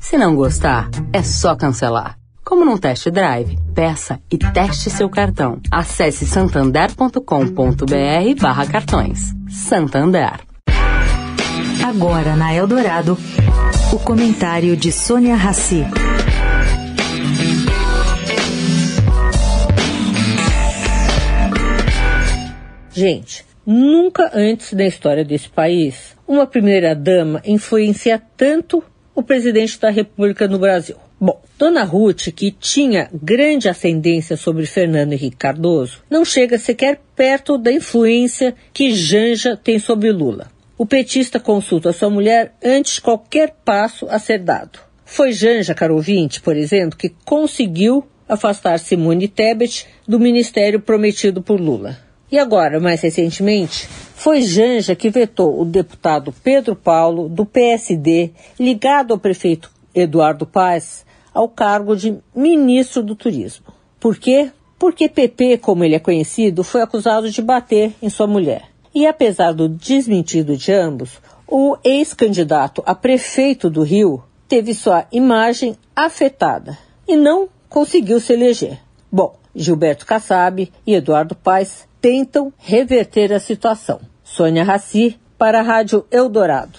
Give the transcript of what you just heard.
Se não gostar, é só cancelar. Como num test drive, peça e teste seu cartão. Acesse santander.com.br barra cartões. Santander. Agora na Eldorado, o comentário de Sônia Rassi. Gente, nunca antes na história desse país uma primeira-dama influencia tanto o presidente da República no Brasil. Bom, Dona Ruth, que tinha grande ascendência sobre Fernando Henrique Cardoso, não chega sequer perto da influência que Janja tem sobre Lula. O petista consulta sua mulher antes de qualquer passo a ser dado. Foi Janja, caro ouvinte, por exemplo, que conseguiu afastar Simone Tebet do ministério prometido por Lula. E agora, mais recentemente, foi Janja que vetou o deputado Pedro Paulo, do PSD, ligado ao prefeito Eduardo Paz, ao cargo de ministro do Turismo. Por quê? Porque PP, como ele é conhecido, foi acusado de bater em sua mulher. E apesar do desmentido de ambos, o ex-candidato a prefeito do Rio teve sua imagem afetada e não conseguiu se eleger. Bom, Gilberto Kassab e Eduardo Paes tentam reverter a situação. Sônia Raci para a Rádio Eldorado.